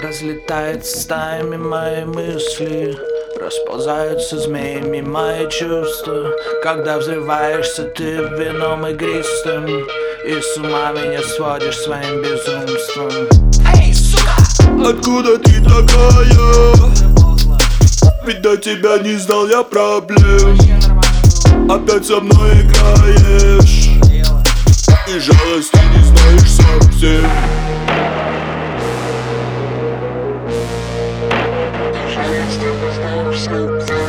Разлетаются стаями мои мысли Расползаются змеями мои чувства. Когда взрываешься ты вином игристым И с ума меня сводишь своим безумством. Эй, сука! Откуда ты такая? Ведь до тебя не знал я проблем. Опять со мной играешь. И жалости не знаешь совсем Stop, stop, stop.